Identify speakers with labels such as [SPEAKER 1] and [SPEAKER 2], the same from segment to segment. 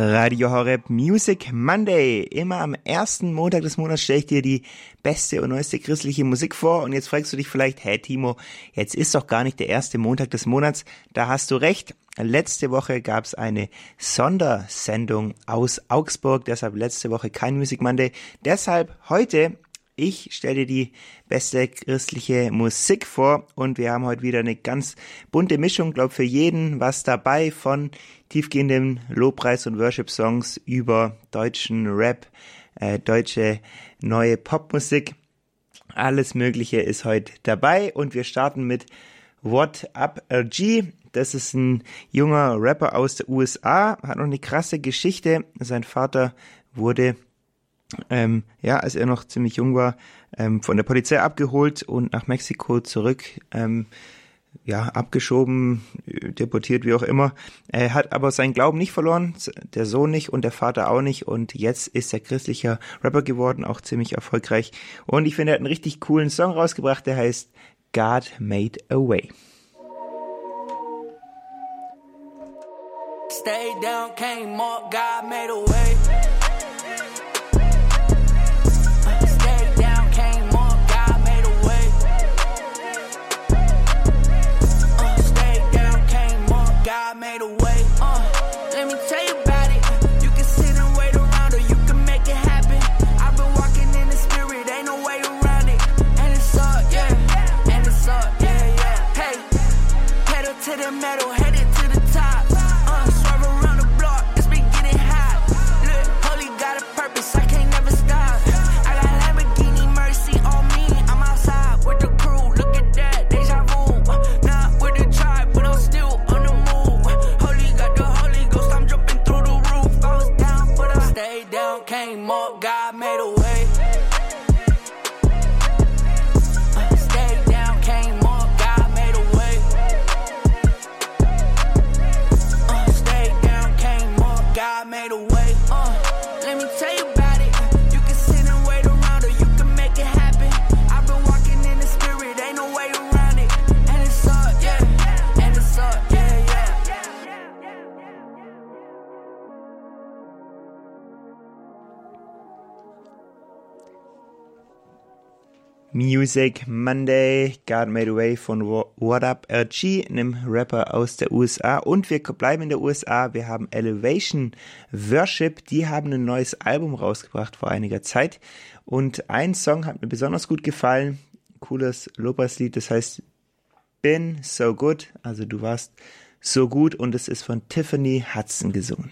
[SPEAKER 1] Radio Horeb Music Monday. Immer am ersten Montag des Monats stelle ich dir die beste und neueste christliche Musik vor. Und jetzt fragst du dich vielleicht, hey Timo, jetzt ist doch gar nicht der erste Montag des Monats. Da hast du recht. Letzte Woche gab es eine Sondersendung aus Augsburg, deshalb letzte Woche kein Music Monday. Deshalb heute ich stelle dir die beste christliche Musik vor und wir haben heute wieder eine ganz bunte Mischung, glaube für jeden was dabei von tiefgehenden Lobpreis- und Worship-Songs über deutschen Rap, äh, deutsche neue Popmusik. Alles Mögliche ist heute dabei und wir starten mit What Up RG. Das ist ein junger Rapper aus der USA, hat noch eine krasse Geschichte. Sein Vater wurde ähm, ja, als er noch ziemlich jung war, ähm, von der Polizei abgeholt und nach Mexiko zurück, ähm, ja, abgeschoben, deportiert, wie auch immer. Er hat aber seinen Glauben nicht verloren, der Sohn nicht und der Vater auch nicht. Und jetzt ist er christlicher Rapper geworden, auch ziemlich erfolgreich. Und ich finde, er hat einen richtig coolen Song rausgebracht, der heißt God Made a Way. Stay down, came up, God made a way. Music Monday, God Made Away von What Up RG, einem Rapper aus der USA. Und wir bleiben in der USA. Wir haben Elevation Worship. Die haben ein neues Album rausgebracht vor einiger Zeit. Und ein Song hat mir besonders gut gefallen. Cooles Lobpreislied. Das heißt Been So Good. Also du warst so gut. Und es ist von Tiffany Hudson gesungen.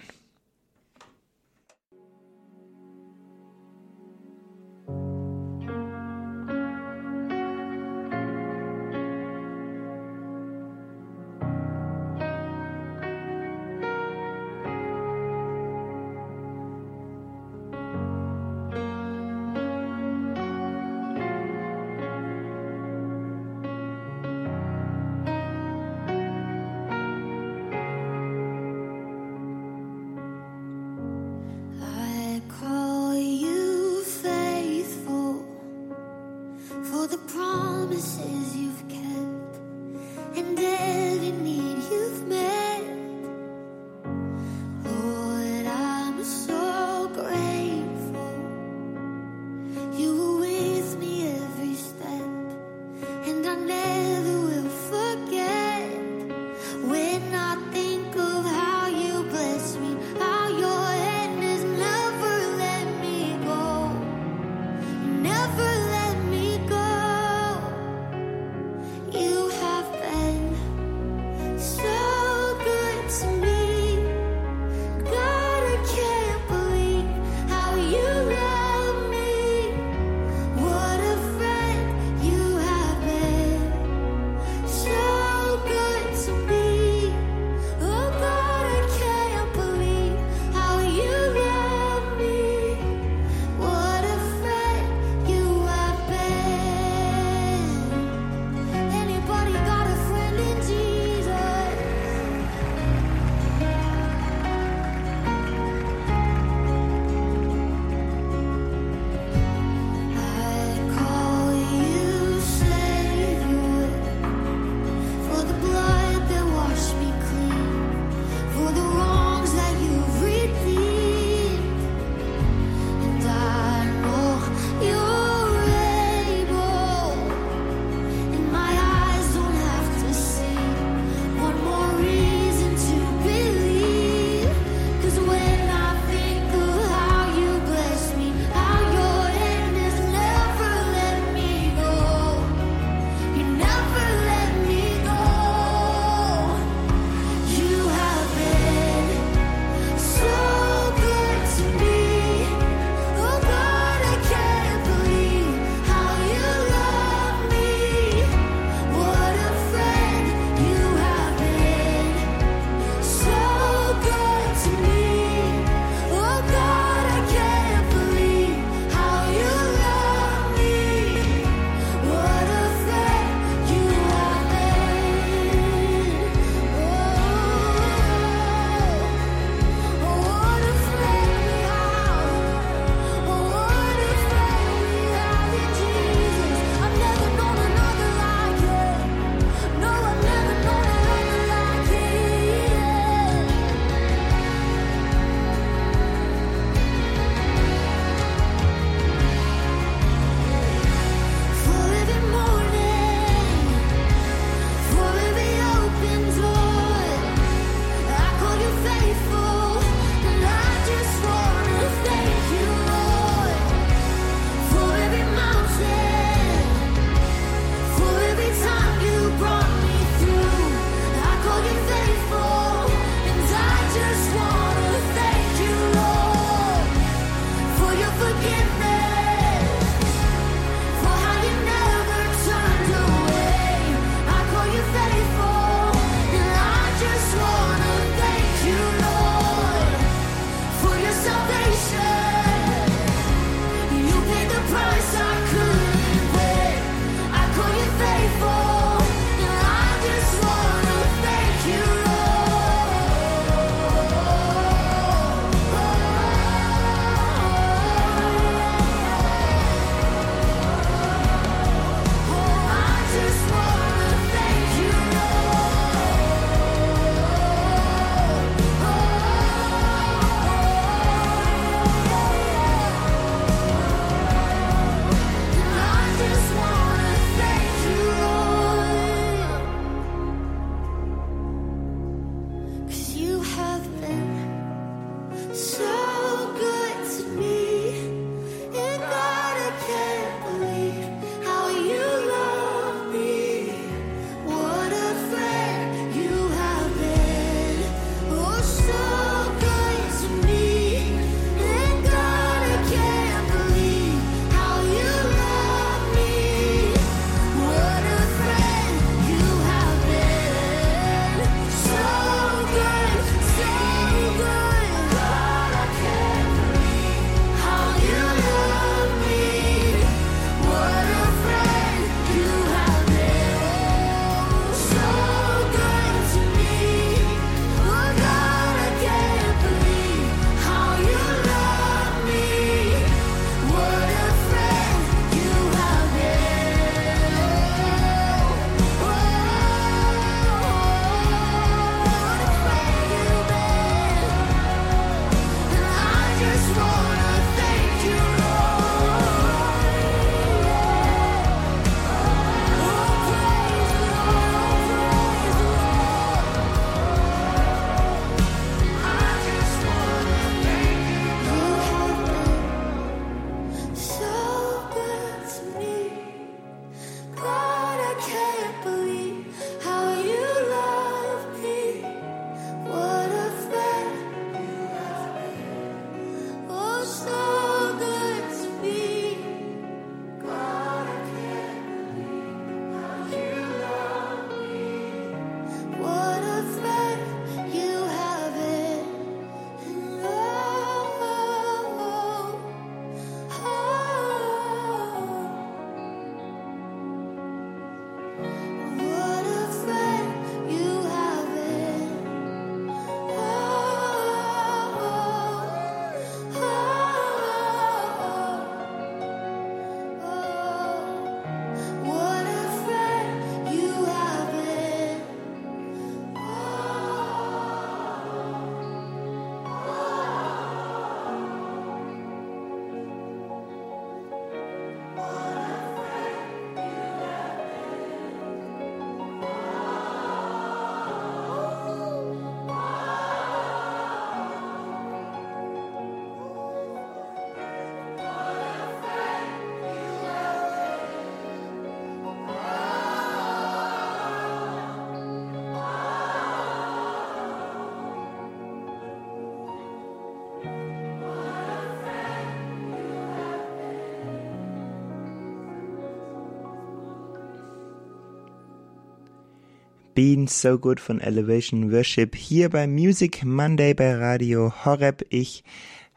[SPEAKER 1] Been So Good von Elevation Worship hier bei Music Monday bei Radio Horeb. Ich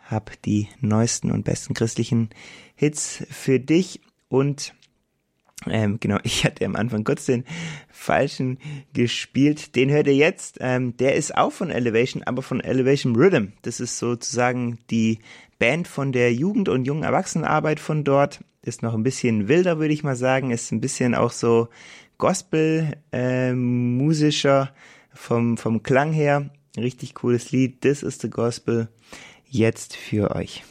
[SPEAKER 1] habe die neuesten und besten christlichen Hits für dich und ähm, genau, ich hatte am Anfang kurz den falschen gespielt. Den hört ihr jetzt. Ähm, der ist auch von Elevation, aber von Elevation Rhythm. Das ist sozusagen die Band von der Jugend- und jungen Erwachsenenarbeit von dort. Ist noch ein bisschen wilder, würde ich mal sagen. Ist ein bisschen auch so Gospel-musischer ähm, vom, vom Klang her. Richtig cooles Lied. This is the Gospel. Jetzt für euch.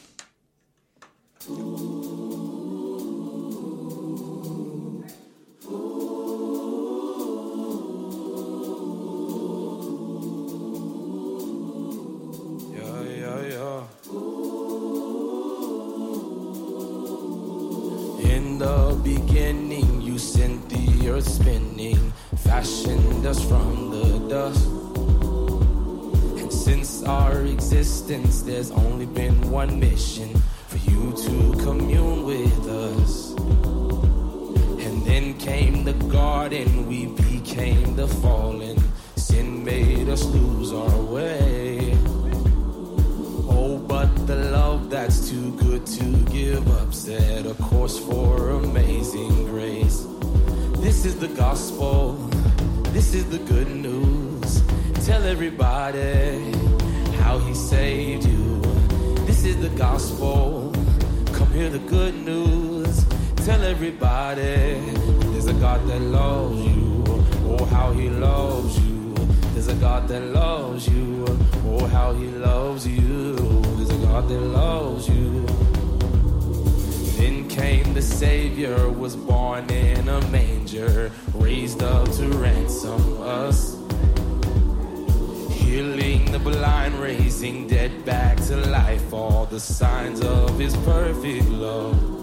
[SPEAKER 2] The beginning, you sent the earth spinning, fashioned us from the dust. And since our existence, there's only been one mission for you to commune with us. And then came the garden, we became the fallen. Sin made us lose our way. Oh, but the love that's too good to give up set a course for. This is the gospel, this is the good news. Tell everybody how he saved you. This is the gospel, come hear the good news. Tell everybody there's a God that loves you. Oh, how he loves you. There's a God that loves you. Oh, how he loves you. There's a God that loves you. Came the Savior, was born in a manger, raised up to ransom us. Healing the blind, raising dead back to life, all the signs of his perfect love.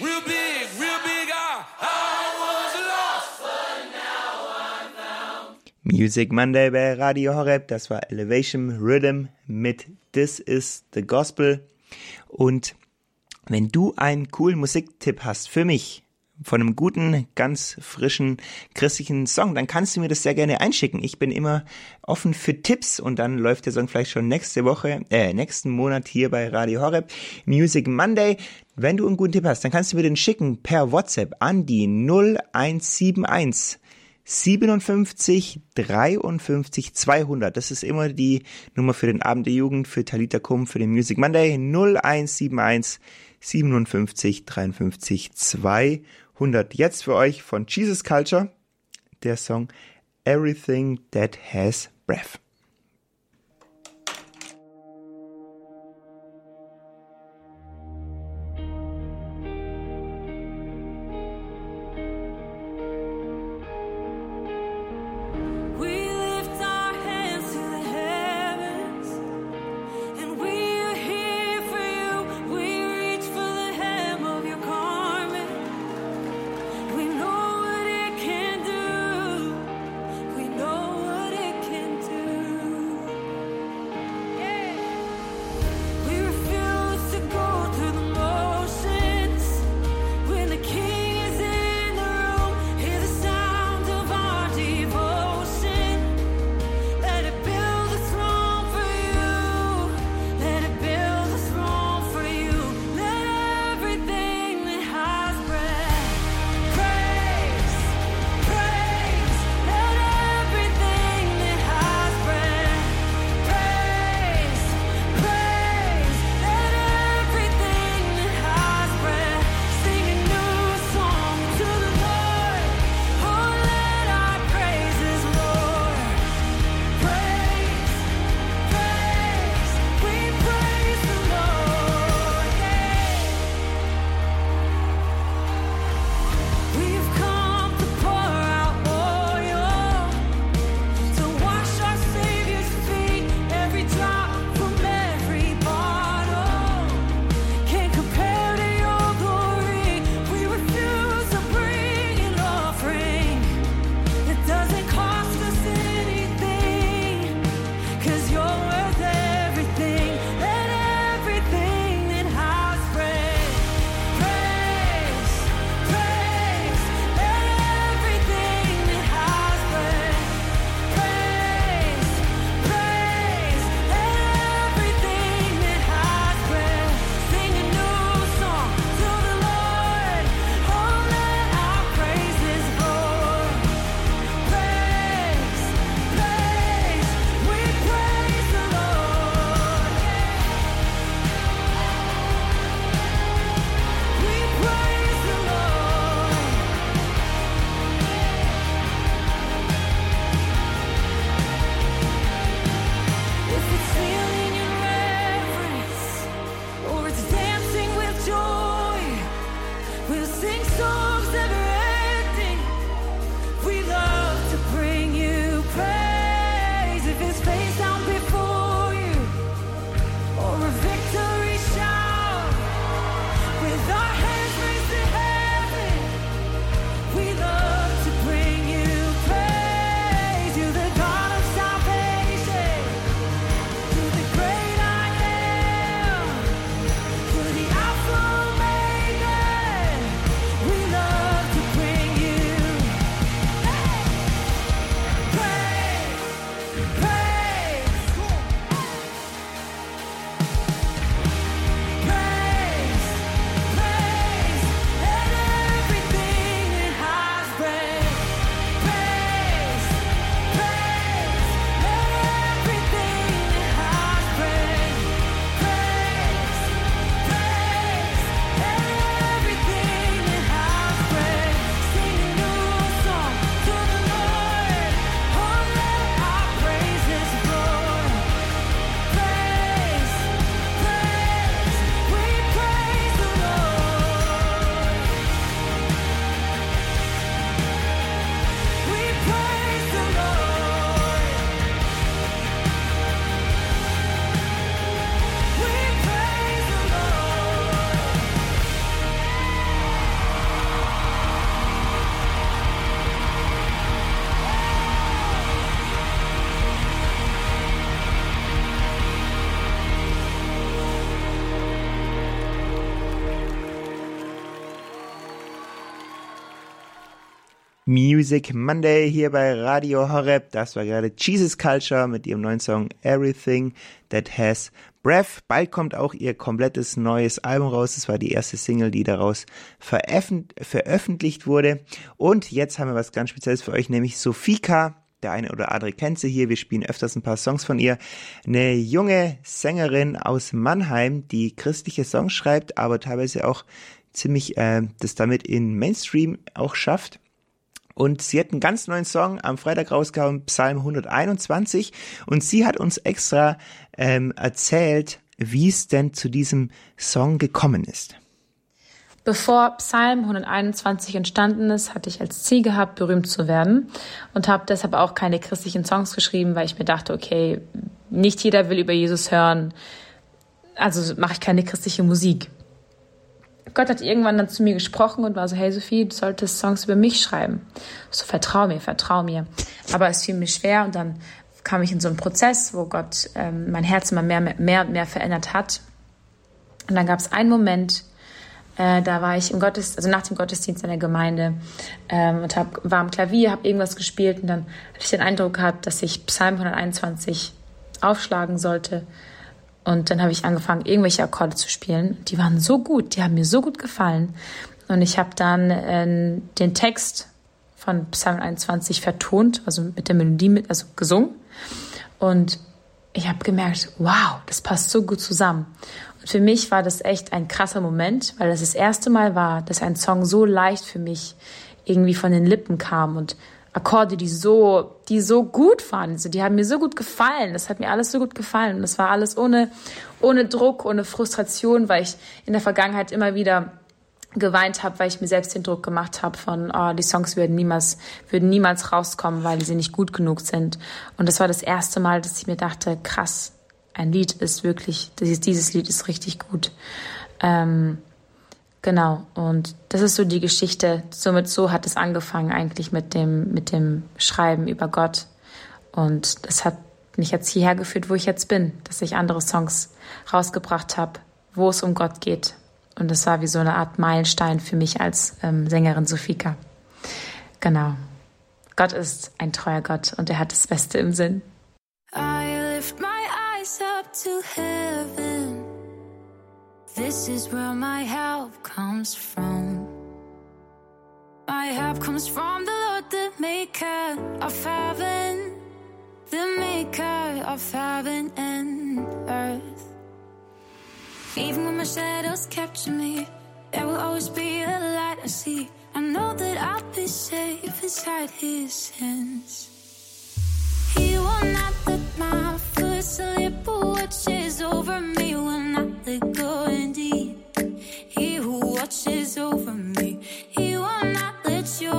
[SPEAKER 2] Real big, real big. I, I was lost.
[SPEAKER 3] Music Monday bei Radio Horeb, das war Elevation Rhythm mit This is the Gospel. Und wenn du einen coolen Musiktipp hast für mich, von einem guten, ganz frischen christlichen Song, dann kannst du mir das sehr gerne einschicken. Ich bin immer offen für Tipps und dann läuft der Song vielleicht schon nächste Woche, äh, nächsten Monat hier bei Radio Horeb Music Monday. Wenn du einen guten Tipp hast, dann kannst du mir den schicken per WhatsApp an die 0171 57 53 200. Das ist immer die Nummer für den Abend der Jugend, für Talita Kum, für den Music Monday 0171 57 53 200. Jetzt für euch von Jesus Culture der Song Everything That Has Breath.
[SPEAKER 1] Music Monday hier bei Radio Horeb. Das war gerade Jesus Culture mit ihrem neuen Song Everything That Has Breath. Bald kommt auch ihr komplettes neues Album raus. Das war die erste Single, die daraus veröffentlicht wurde. Und jetzt haben wir was ganz Spezielles für euch, nämlich Sofika. Der eine oder andere kennt sie hier. Wir spielen öfters ein paar Songs von ihr. Eine junge Sängerin aus Mannheim, die christliche Songs schreibt, aber teilweise auch ziemlich äh, das damit in Mainstream auch schafft. Und sie hat einen ganz neuen Song am Freitag rausgehauen, Psalm 121. Und sie hat uns extra ähm, erzählt, wie es denn zu diesem Song gekommen ist.
[SPEAKER 4] Bevor Psalm 121 entstanden ist, hatte ich als Ziel gehabt, berühmt zu werden und habe deshalb auch keine christlichen Songs geschrieben, weil ich mir dachte, okay, nicht jeder will über Jesus hören, also mache ich keine christliche Musik. Gott hat irgendwann dann zu mir gesprochen und war so, hey Sophie, du solltest Songs über mich schreiben. So, vertrau mir, vertrau mir. Aber es fiel mir schwer und dann kam ich in so einen Prozess, wo Gott ähm, mein Herz immer mehr, mehr und mehr verändert hat. Und dann gab es einen Moment, äh, da war ich im Gottesdienst, also nach dem Gottesdienst in der Gemeinde ähm, und hab, war am Klavier, habe irgendwas gespielt und dann hatte ich den Eindruck gehabt, dass ich Psalm 121 aufschlagen sollte und dann habe ich angefangen, irgendwelche Akkorde zu spielen. Die waren so gut, die haben mir so gut gefallen. Und ich habe dann äh, den Text von Psalm 21 vertont, also mit der Melodie, mit, also gesungen. Und ich habe gemerkt, wow, das passt so gut zusammen. Und für mich war das echt ein krasser Moment, weil das das erste Mal war, dass ein Song so leicht für mich irgendwie von den Lippen kam und Akkorde, die so, die so gut waren. Die haben mir so gut gefallen. Das hat mir alles so gut gefallen. Und das war alles ohne, ohne Druck, ohne Frustration, weil ich in der Vergangenheit immer wieder geweint habe, weil ich mir selbst den Druck gemacht habe von, oh, die Songs würden niemals, würden niemals rauskommen, weil sie nicht gut genug sind. Und das war das erste Mal, dass ich mir dachte, krass, ein Lied ist wirklich, dieses Lied ist richtig gut. Ähm, Genau, und das ist so die Geschichte. Somit so hat es angefangen eigentlich mit dem, mit dem Schreiben über Gott. Und das hat mich jetzt hierher geführt, wo ich jetzt bin, dass ich andere Songs rausgebracht habe, wo es um Gott geht. Und das war wie so eine Art Meilenstein für mich als ähm, Sängerin Sofika. Genau. Gott ist ein treuer Gott und er hat das Beste im Sinn. I lift my eyes up to heaven. This is where my help comes from. My help comes from the Lord, the maker of heaven, the maker of heaven and earth. Even when my shadows capture me, there will always be a light I see. I know that I'll be safe inside his hands. He will not let my foot slip, watches over me when He who watches over me, he will not let your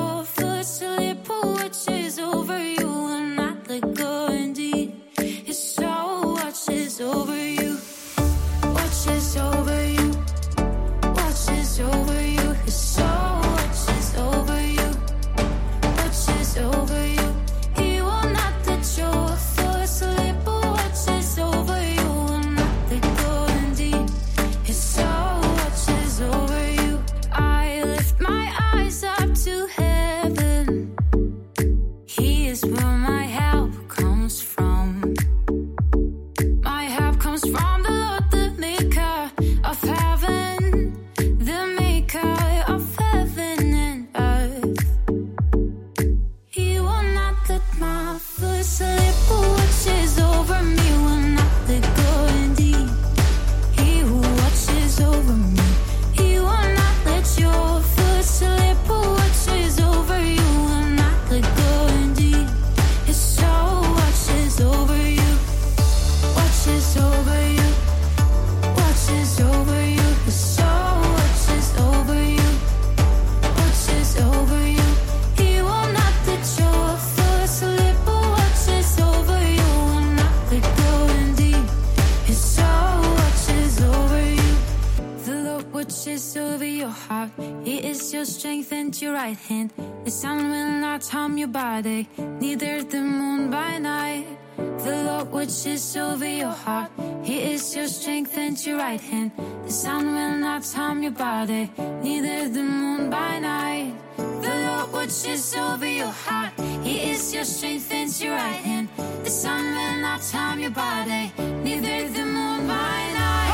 [SPEAKER 4] Watches over your heart. He is your strength and your right hand. The sun will not harm your body, neither the moon by night. The Lord watches over your heart. He is your strength and your right hand. The sun will not harm your body, neither the moon by night.